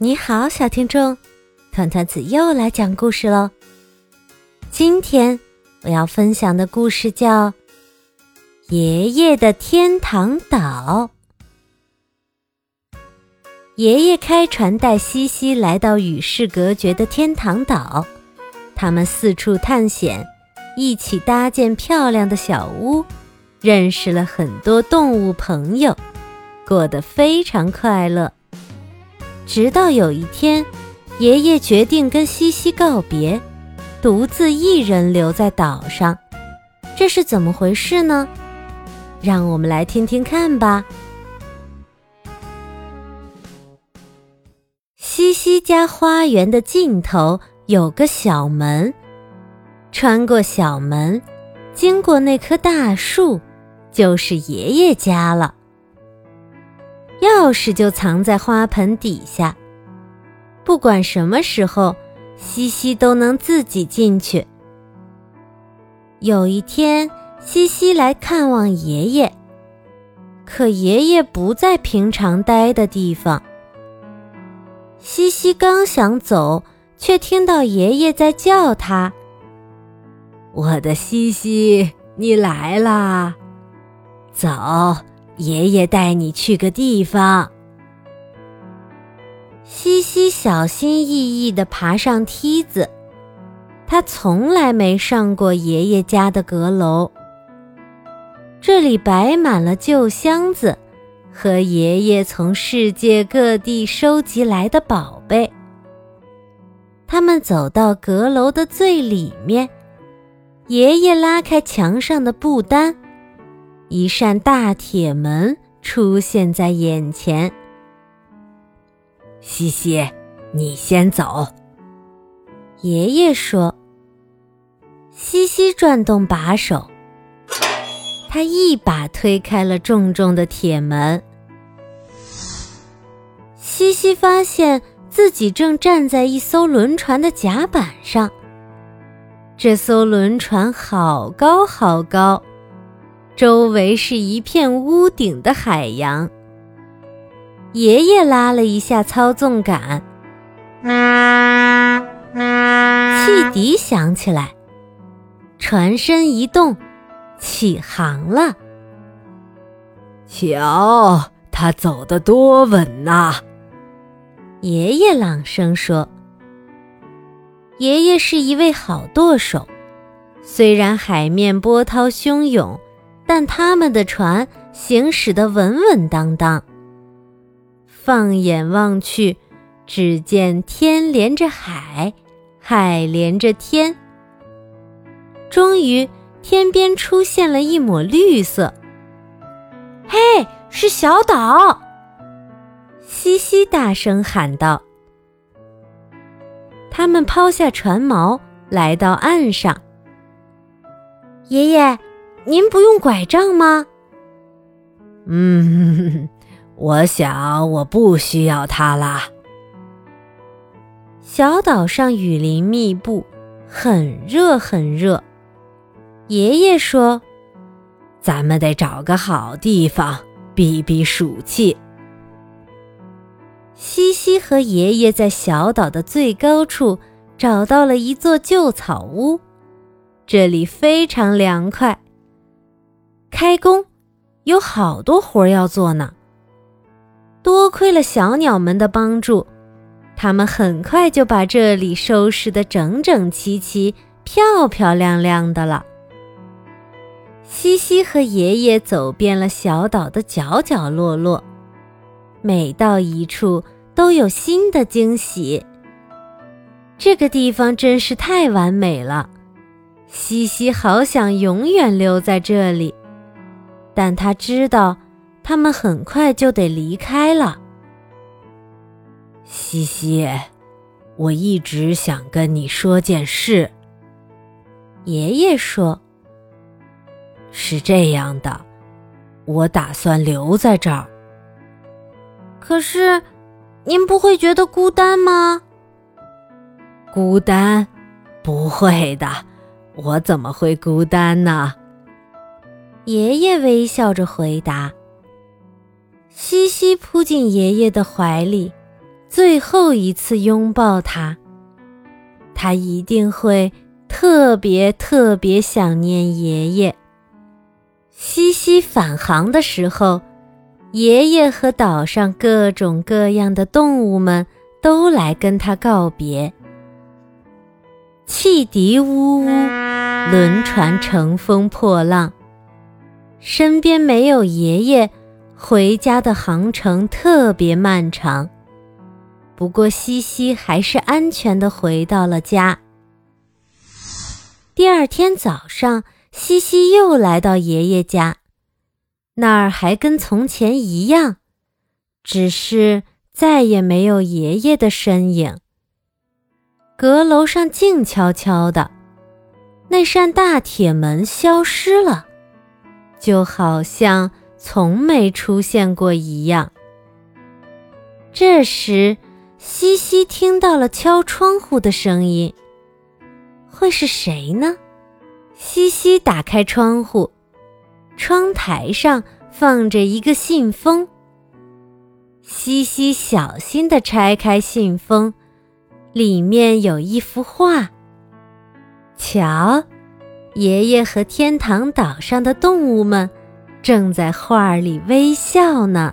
你好，小听众，团团子又来讲故事喽。今天我要分享的故事叫《爷爷的天堂岛》。爷爷开船带西西来到与世隔绝的天堂岛，他们四处探险，一起搭建漂亮的小屋，认识了很多动物朋友，过得非常快乐。直到有一天，爷爷决定跟西西告别，独自一人留在岛上。这是怎么回事呢？让我们来听听看吧。西西家花园的尽头有个小门，穿过小门，经过那棵大树，就是爷爷家了。钥匙就藏在花盆底下，不管什么时候，西西都能自己进去。有一天，西西来看望爷爷，可爷爷不在平常待的地方。西西刚想走，却听到爷爷在叫他：“我的西西，你来啦，走。”爷爷带你去个地方。西西小心翼翼地爬上梯子，他从来没上过爷爷家的阁楼。这里摆满了旧箱子和爷爷从世界各地收集来的宝贝。他们走到阁楼的最里面，爷爷拉开墙上的布单。一扇大铁门出现在眼前。西西，你先走。爷爷说。西西转动把手，他一把推开了重重的铁门。西西发现自己正站在一艘轮船的甲板上。这艘轮船好高好高。周围是一片屋顶的海洋。爷爷拉了一下操纵杆，汽笛响起来，船身一动，起航了。瞧，它走得多稳呐！爷爷朗声说：“爷爷是一位好舵手，虽然海面波涛汹涌。”但他们的船行驶得稳稳当当。放眼望去，只见天连着海，海连着天。终于，天边出现了一抹绿色。嘿，是小岛！西西大声喊道。他们抛下船锚，来到岸上。爷爷。您不用拐杖吗？嗯，我想我不需要它啦。小岛上雨林密布，很热很热。爷爷说：“咱们得找个好地方避避暑气。”西西和爷爷在小岛的最高处找到了一座旧草屋，这里非常凉快。开工，有好多活要做呢。多亏了小鸟们的帮助，他们很快就把这里收拾得整整齐齐、漂漂亮亮的了。西西和爷爷走遍了小岛的角角落落，每到一处都有新的惊喜。这个地方真是太完美了，西西好想永远留在这里。但他知道，他们很快就得离开了。西西，我一直想跟你说件事。爷爷说：“是这样的，我打算留在这儿。可是，您不会觉得孤单吗？”孤单？不会的，我怎么会孤单呢？爷爷微笑着回答：“西西扑进爷爷的怀里，最后一次拥抱他，他一定会特别特别想念爷爷。西西返航的时候，爷爷和岛上各种各样的动物们都来跟他告别。汽笛呜呜，轮船乘风破浪，身边没有爷爷，回家的航程特别漫长。不过，西西还是安全的回到了家。第二天早上，西西又来到爷爷家，那儿还跟从前一样，只是再也没有爷爷的身影。阁楼上静悄悄的，那扇大铁门消失了，就好像从没出现过一样。这时，西西听到了敲窗户的声音，会是谁呢？西西打开窗户，窗台上放着一个信封。西西小心地拆开信封，里面有一幅画。瞧，爷爷和天堂岛上的动物们正在画里微笑呢。